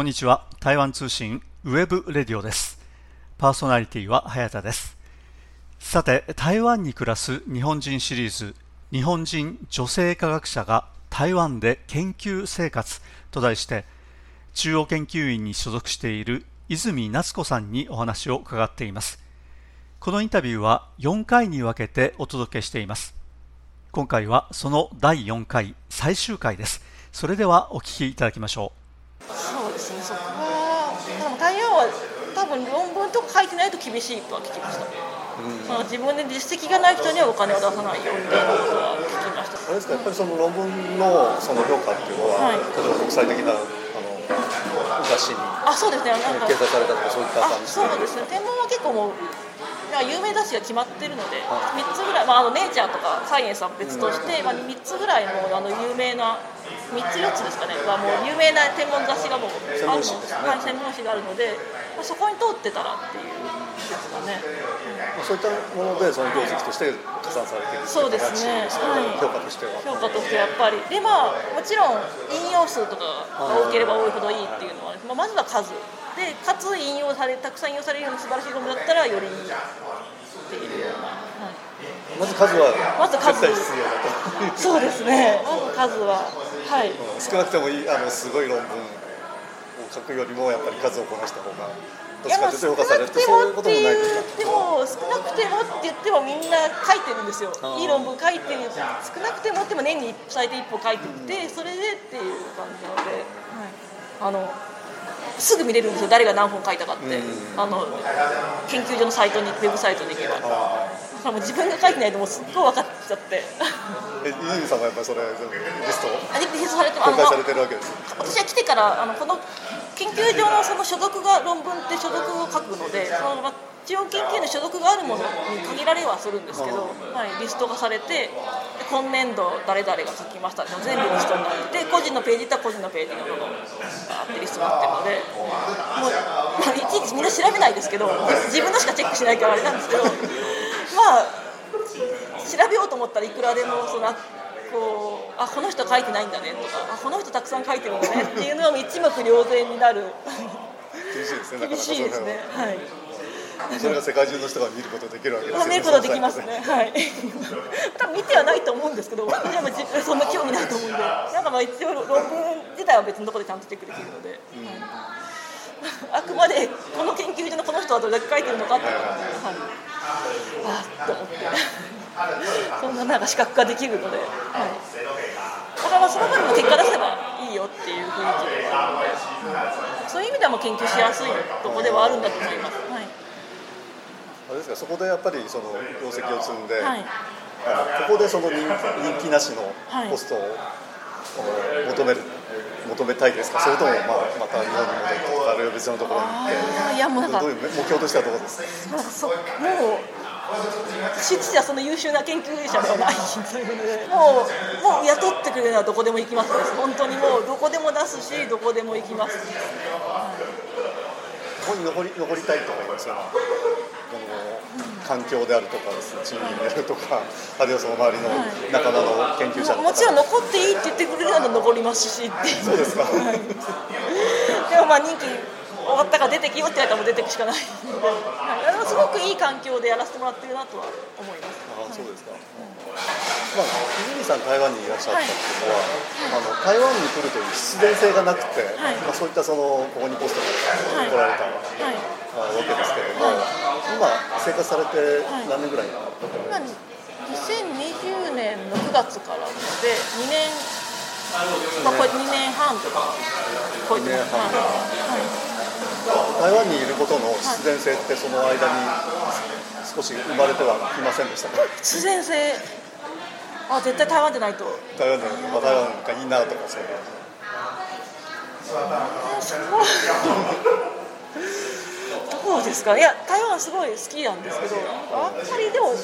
こんにちは。台湾通信 web radio です。パーソナリティは早田です。さて台湾に暮らす日本人シリーズ日本人女性科学者が台湾で研究生活と題して中央研究院に所属している泉奈都子さんにお話を伺っています。このインタビューは4回に分けてお届けしています。今回はその第4回最終回です。それではお聞きいただきましょうそうですねそこはでも台湾は多分論文とか書いてないと厳しいとは聞きました、うん、自分で実績がない人にはお金を出さないよっていうことは聞きました。あれですかやっぱりその論文のその評価っていうのは、はい、例えば国際的なあの雑誌にあそうですね。なんか掲載されたとかそういった感じそうですね天文は結構もう有名雑誌が決まってるので、はい、3つぐらい、まあ、あのネイチャーとかサイエンスは別として、まあ、3つぐらいのあの有名な3つ4つですかね。がもう有名な天文雑誌がもう専門誌、ね、はい、専門誌があるので、まあ、そこに通ってたらっていうですかね、うん、そういったものでその業績として加算されているそうですね、はい、評価としては。評価としてやっぱり。でまあもちろん引用数とかが多ければ多いほどいいっていうのは、まあ、まずは数。でかつ引用されたくさん引用されるような素晴らしい論文だったらよりいいっていうような、はい、まず数はまず数必要だと。そうですね。まず数ははい、少なくてもいいあのすごい論文を書くよりもやっぱり数をこなした方がどっちかというと評価されるそういうこともないですかでも少なくてもって言ってもみんな書いてるんですよ。いい論文書いてる少なくてもっても年に最低1本書いてて、それでっていう感じなので、はい、あのすぐ見れるんですよ。誰が何本書いたかって、あの研究所のサイトにウェブサイトに行けばもう自分が書いてないともうすっごい分かっちゃって。え泉さんはやっぱりそれリストリストされて公開されてるわけです私は来てからあのこの研究所のその所属が論文って所属を書くのでその中央研究の所属があるものに限られはするんですけど、はい、リストがされて今年度誰々が書きましたって全部リストになってて個人のページと個人のページのものがあってリストになってるのでもう、まあ、いちいちみんな調べないですけど自分のしかチェックしないからあれなんですけどまあ調べようと思ったらいくらでもそのこうあこの人書いてないんだねとかあこの人たくさん書いてるんだねっていうのは一目瞭然になる。厳しいですね。厳しいですね。は。い。それが世界中の人が見ることできるわけですよね。見ることできますね。はい。多分見てはないと思うんですけど、私はそんな興味ないと思うんで、なんかまあ一応論文自体は別のところでちゃんとチェックできるので。うん。はい あくまでこの研究所のこの人はどれだけ書いてるのかってい。うのは、はい、あっと思って。そんななんか資格ができるので、はい、だからその分の結果出せばいいよっていう雰囲気ではあるので、そういう意味ではもう研究しやすいところではあるんだと思います。はい。あれですかそこでやっぱりその業績を積んで、はい、ここでその人人気なしのポストを、求める求めたいですか？それとも、まあ、また日本に戻ってあるいは別のところに行っていやもうなんかどういう目標としてはどうです？かそもう私自身はその優秀な研究者ではないのでもうもう雇ってくれるのはどこでも行きます本当にもうどこでも出すしどこでも行きます、はい、ここに残り残りたいとか言いますよ環境であるとかですね、賃金であるとか、あるいはその周りの仲間の研究者もちろん残っていいって言ってくれるなら残りますしそうですか、はい、でもまあ任期終わったから出てきよって言われたらもう出てくしかない。ので、はい、すごくいい環境でやらせてもらってるなとは思います。あそうですか、まあ、泉さん台湾にいらっしゃったっていうのは、はい、あの台湾に来るという必然性がなくて、はい、まあ、そういったそのここにポストが来られた、はい。わけですけども、今生活されて何年ぐらいになって今2020年の9月からなので2年、まあ、これ2年半とか。超えてます、はい、台湾にいることの必然性ってその間に少し生まれてはいませんでしたか？必然性あ絶対台湾でないと。台湾で、まあ、台湾がいいなとかそういう。そうですか？いや台湾すごい好きなんですけどあんまりでも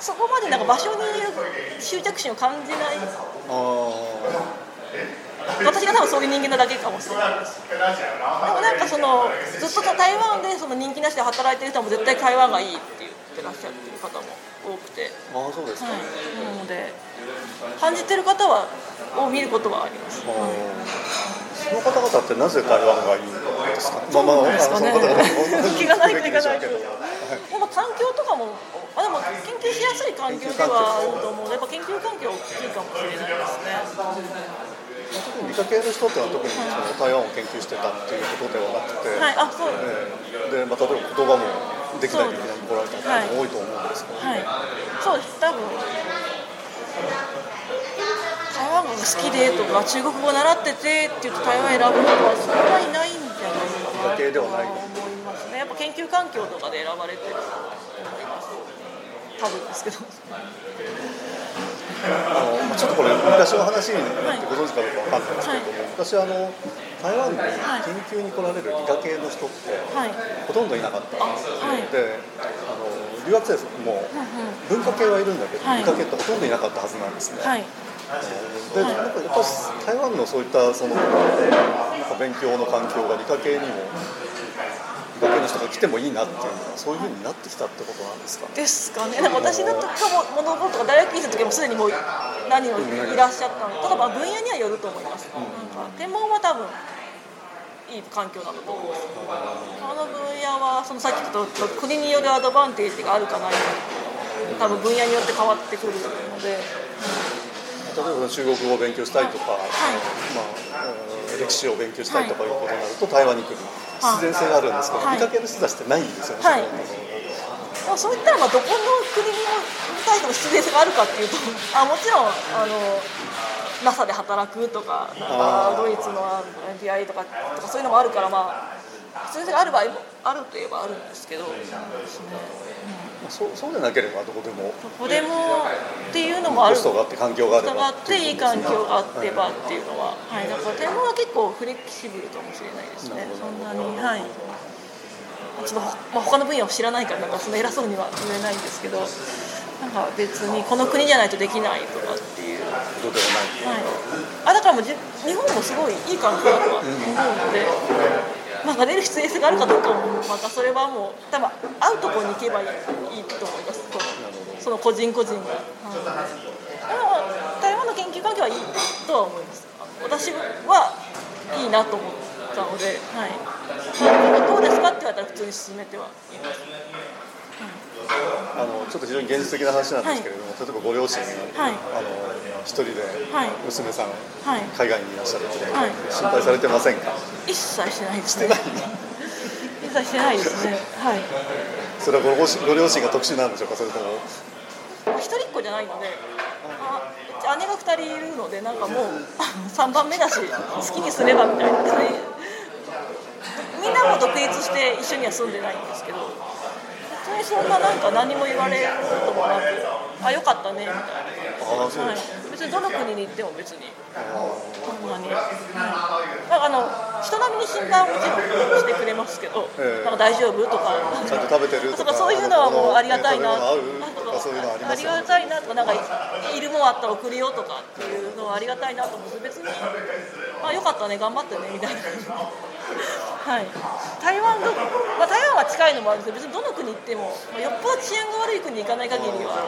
そこまでなんか場所に執着心を感じない 私が多分そういう人間なだけかもしれない。ですでもなんかそのずっと台湾でその人気なしで働いてる人も絶対台湾がいいって言ってらっしゃる方も多くて。あそうですか、はい、なので感じてる方はを見ることはあります、はい。その方々ってなぜ台湾がいいんですか、まあまあ、その方々気がないといけない。けど、まあ、環境とかも、あでも研究しやすい環境ではあると思う。やっぱ研究環境大きいかもしれないですね。特に理科系の人ってのは特にその台湾を研究してたっていうことではなくて、はい、あそう、えー、でまあ、例えば言葉もできないといけないに来られた方も多いと思うんですけど、はい、そうです。多分。台湾が好きでとか中国語を習っててって言うと台湾選ぶ人はそんなにないんじゃないかなと思いますね。やっぱ研究環境とかで選ばれてると思います。多分ですけどあのちょっとこれ昔の話になってご存知かどうかわかんないですけれども、はい、昔あの台湾に研究に来られる理科系の人って、ほとんどいなかった。んです、はい、であの留学生も文化系はいるんだけど、理科系ってほとんどいなかったはずなんですね。でなんかやっぱ台湾のそういったそのなんか勉強の環境が理科系にも理科系の人が来てもいいなっていうのはそういうふうになってきたってことなんですか？ですかね。でも私の時も物事とか大学院生の時もすでにもう何人いらっしゃったの。ただまあ分野にはよると思います、うん、なんか天文は多分いい環境だと思います。あの分野はそのさっき言った国によるアドバンテージがあるかないか多分分野によって変わってくるので。例えば中国語を勉強したいとか、はい、まあ、歴史を勉強したいとかいうことになると台湾に来る必然性があるんですけど、はい、見かける人たちってないんですよね、はい、まあ、そういったらまあどこの国に対しても必然性があるかっていうと あもちろんあの NASA で働くとかなんかドイツの MPI とかとかそういうのもあるからまあ必然性がある場合もあるといえばあるんですけど、うんそうそうでなければどこでも。どこでもっていうのもある。コストがあって環境があれば。あっていい環境があってばっていうのは、はい、だから天文は結構フレキシブルかもしれないですね。そんなにはい。ちょっと、まあ、他の分野を知らないからなんかその偉そうには言えないんですけどなんか別にこの国じゃないとできないとかっていう。ことではない、はい、あだからもう日本もすごいいい環境だとは思うので、まあ、出る必要性があるかどうかもまたそれはもう多分会うところに行けばいいと思いますその個人個人が、はい、台湾の研究環境はいいとは思います私はい。いなと思ったので、はい、どうですかって言われたら普通に進めてはいますあのちょっと非常に現実的な話なんですけれども、はい、例えばご両親が、はい、あの一人で娘さん、はい、海外にいらっしゃるので、心配されてませんか？一切してないですね。一切してないですね。はい。それはごご両親が特殊なんでしょうか？それとも。一人っ子じゃないのであ姉が二人いるのでなんかもう 三番目だし好きにすればみたいなみんなも独立して一緒には住んでないんですけどにそんななんか何も言われることもなくあよかったねみたいな。あそうはい、別にどの国に行っても別にそんなに、はい、あの人並みに診断もちろんしてくれますけど、えー、なんか大丈夫とか。ちゃんと食べてるとかそういうのはもうありがたいな。とかありがたいなとかなんかいるもんあったら送るよとかっていうのはありがたいなと思って別にあよかったね頑張ってねみたいな。はい、台湾ど、まあ、台湾は近いのもあるんですけど別にどの国行っても、まあ、よっぽど治安が悪い国に行かない限りは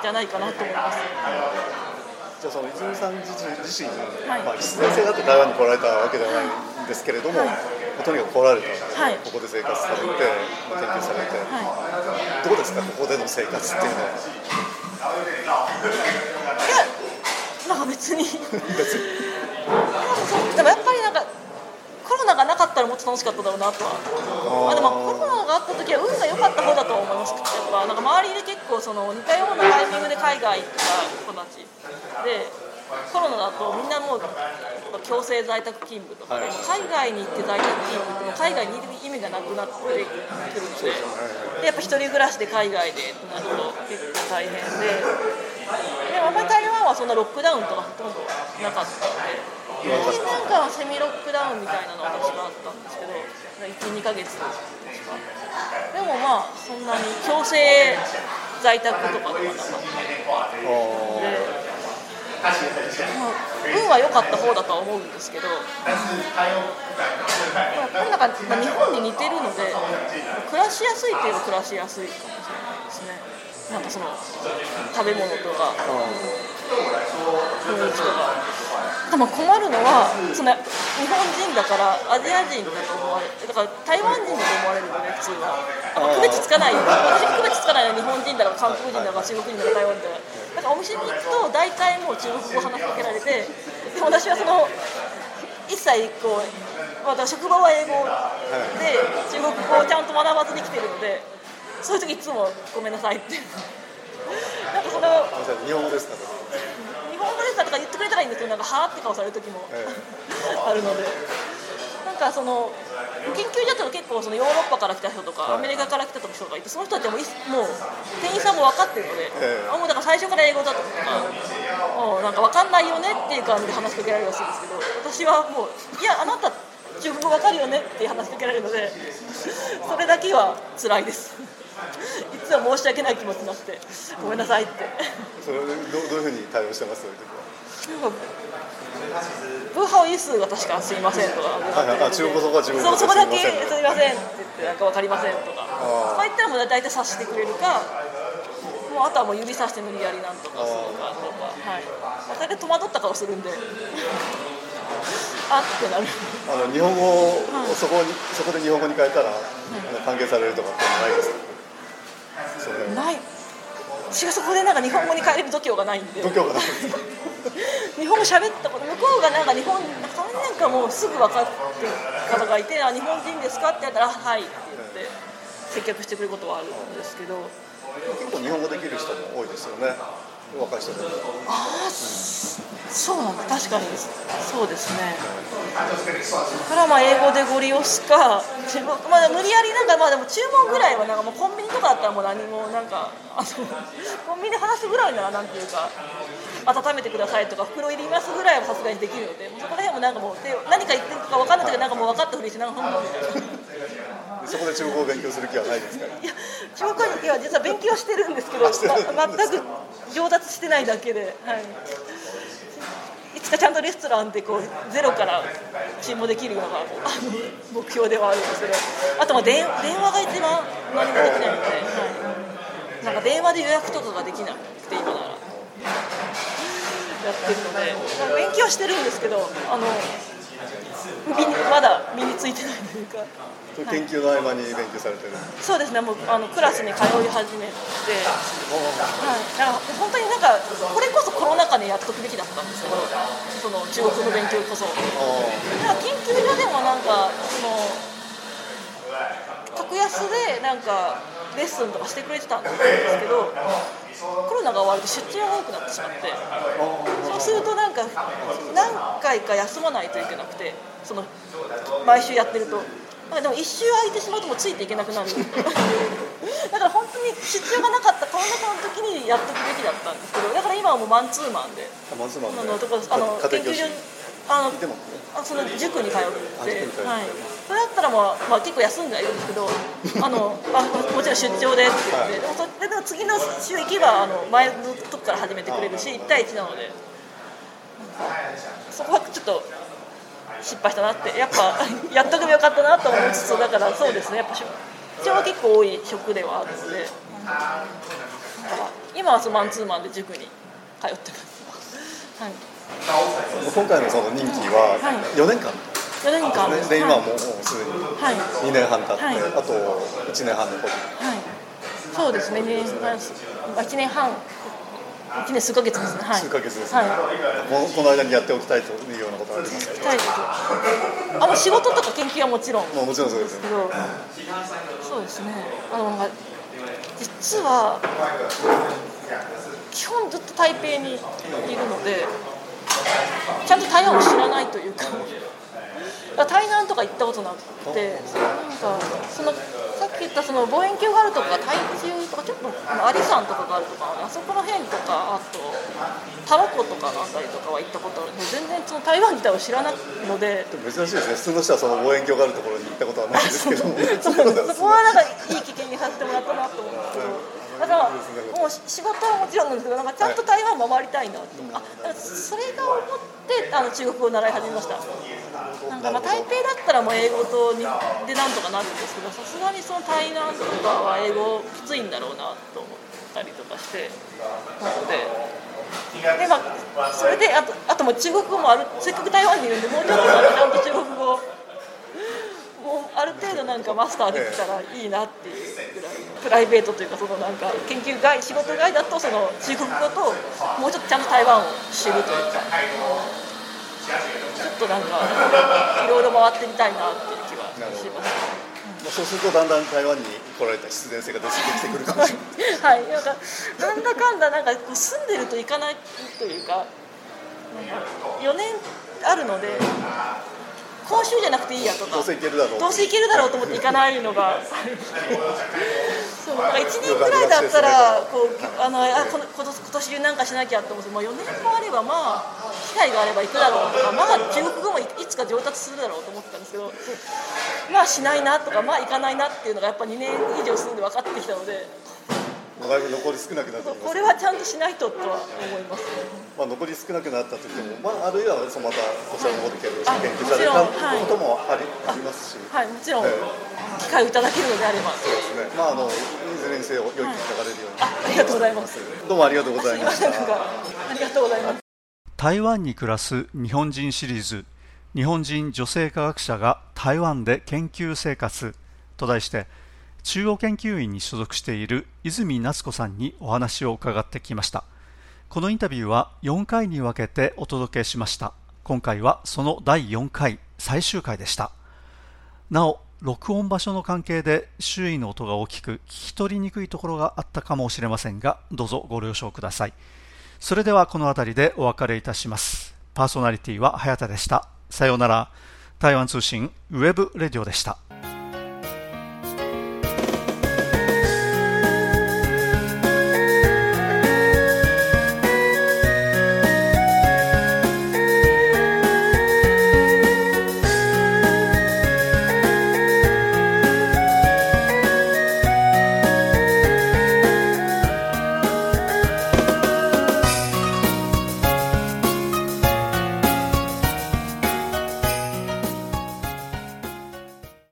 じゃないかなと思います。じゃあその泉さん自身自身、はい、まあ、必然性があって台湾に来られたわけではないんですけれども、はい、とにかく来られた、はい、ここで生活されて、研究されて、どうですか？ここでの生活っていうのは。いやなんか別に。別に。でもやっぱりなんかコロナがなかったらもっと楽しかっただろうなとは。あでもコロった時は運が良かった方だと思います。やっぱなんか周りで結構その似たようなタイミングで海外行った子たち。でコロナだとみんなもう強制在宅勤務とかで、海外に行って在宅勤務って海外にいる意味がなくなってくるのででやっぱ一人暮らしで海外でってなると結構大変ででもあんまり台湾はそんなロックダウンとかほとんどなかったので。1年間はセミロックダウンみたいなのが確かあったんですけど12か月確かでもまあそんなに強制在宅とかではなかった。で、まあ、運は良かった方だとは思うんですけど。これなんか、まあ、日本に似てるので暮らしやすいっていうと暮らしやすいかもしれないですね。なんかその食べ物とか。雰囲気とかでも困るのはその日本人だからアジア人だと思われだから台湾人だと思われるのね普通は。区別つかない私区別つかないの日本人だか韓国人だか中国人だか台湾人だかだからお店に行くと大体もう中国語話しかけられてでも私はその一切こうまだ職場は英語で中国語をちゃんと学ばずに来てるのでそういう時いつもごめんなさいって。なんかその日本語ですか？日本語ですかとか言ってくれたらいいんですけどなんかはあって顔される時も、ええ、あるのでかその研究所だと結構そのヨーロッパから来た人とか、アメリカから来た人がいてその人たちはもうもう店員さんも分かってるので、ええ、もうだから最初から英語だとかもうなんか分かんないよねっていう感じで話しかけられるらしいんですけど私はもういやあなた中国語分かるよねって話しかけられるので それだけは辛いです。いつも申し訳ない気持ちになってごめんなさいって。それどどういうふうに対応してます？ブーハオイスが確かすみませんとか、あ中国語が自分そうそこだけすみません。って言ってなんか分かりませんとか。そう言ったらもう大体察してくれるかもうあとはもう指さして無理やりなんとかするかとか。はい。大体戸惑った顔するんで。あってなる。あの日本語を、はい、そこにそこで日本語に変えたら、はい、歓迎されるとかってないですか？ない。私がそこでなんか日本語に変えれる度胸がないんで。度胸がない日本語喋ったこと向こうがなんか日本3年間もうすぐ分かってる方がいて「あ日本人ですか?」ってやったら「はい」って言って接客してくれることはあるんですけど結構日本語できる人も多いですよね若い人でああ、そうなんだ確かにそうですね。からまあ英語でご利用すかまあ、無理やりなんかまあでも注文ぐらいはなんかもうコンビニとかだったらもう何もなんかあのコンビニで話すぐらいならなんていうか温めてくださいとか袋入りますぐらいはさすがにできるのでそこら辺もなんかもうで何か言ってるか分かんないけどなんかもう分かったふりしてなんかみたいなそこで中国語を勉強する気はないですかいや中国語は実は勉強してるんですけど、ま、全く上達してないだけで、はい、いつかちゃんとレストランでこうゼロから注文できるような目標ではあるんですけどあとは電電話が一番何もできないので、はい、なんか電話で予約とかができなくて今なら。やってるので勉強してるんですけどあのまだ身についてないというか。研究の合間に勉強されてる。そうですね。もうあのクラスに通い始めて、はい、だから本当になんかこれこそコロナ禍でやっとくべきだったんですけどその中国語勉強こそ。だから研究所でもなんかその格安でなんかレッスンとかしてくれてたんですけどコロナが終わると出張が多くなってしまって。そうするとなんか何回か休まないといけなくてその毎週やってると。でも一周空いてしまうともうついていけなくなる だから本当に出張がなかったコロナ禍の時にやっとくべきだったんですけどだから今はもうマンツーマンで。マンツーマンのとこあの研究所あのあその塾に通って、はい、それだったら、まあまあ、結構休んではいるんですけどあのあもちろん出張でって言って、はい、でも次の週行けばあの前のとこから始めてくれるし1対1なのでそこはちょっと失敗したなってやっぱ やっとけばよかったなと思いつつだからそうですね。やっぱ出張は結構多い職ではあるので。今はそのマンツーマンで塾に通ってます。はい。今回のその任期は4年間、4年間。で、今はもうすでに2年半経って、あと1年半残り、はい、そうですね。2年半1年半1年数ヶ月ですね、はい、数ヶ月ですね、はい、この間にやっておきたいというようなことはあります？かあの仕事とか研究はもちろん。ももちろんそうですけどそうですね。あの実は基本ずっと台北にいるのでちゃんと台湾を知らないというか。台南とか行ったことなくてなんかそのさったその望遠鏡があるとか台中とかちょっとアリ山とかがあるとかあそこの辺とかあとタバコとかのあたりとかは行ったことある全然その台湾自体を知らないので。珍しいですね。普通の人はその望遠鏡があるところに行ったことはないですけど。そこはなんかいい経験にさせてもらったなと思う。ん。ですけどだからもう仕事はもちろんなんですけどなんかちゃんと台湾回りたいなと、はい、あそれが思ってあの中国語を習い始めました。なんかまあ台北だったらもう英語とにでなんとかなるんですけどさすがにその台南とかは英語きついんだろうなと思ったりとかして。なのでで、まあ、それであとあとも中国語もある。せっかく台湾にいるんでもうちょっとちゃんと中国語もうある程度なんかマスターできたらいいなっていうぐらいプライベートというかそのなんか研究外仕事外だとその中国語ともうちょっとちゃんと台湾を知るというかちょっとなんかいろいろ回ってみたいなっていう気はします。そうするとだんだん台湾に来られた必然性が出てきてくるかもしれない。はい、なんかなんだかんだなんか住んでると行かないというか、4年あるので今週じゃなくていいやとかどうせいけるだろうどうせいけるだろうと思って行かないのがそうなんか1年ぐらいだったらこうあのあこの今年今年中なんかしなきゃと思って、まあ、4年もあればまあ機会があれば行くだろうとかまあ中国語もいつか上達するだろうと思ってたんですけどまあしないなとかまあ行かないなっていうのがやっぱ2年以上住んで分かってきたので。だいぶ残り少なくなってこれはちゃんとしないととは思います、まあ、残り少なくなった時も、まあ、あるいはそのまたこちらの方で研究されたこともあり,、ありますし。はい。もちろん、機会をいただけるのであれば。そうですね。まああのいずれにせよ良い結果が出るように、あありがとうございます。どうもありがとうございました。ありがとうございます。台湾に暮らす日本人シリーズ日本人女性科学者が台湾で研究生活。と題して中央研究院に所属している泉夏子さんにお話を伺ってきました。このインタビューは4回に分けてお届けしました。今回はその第4回最終回でした。なお録音場所の関係で周囲の音が大きく聞き取りにくいところがあったかもしれませんがどうぞご了承ください。それではこの辺りでお別れいたします。パーソナリティは早田でした。さようなら。台湾通信 web radio でした。